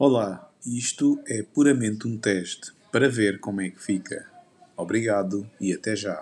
Olá, isto é puramente um teste para ver como é que fica. Obrigado e até já.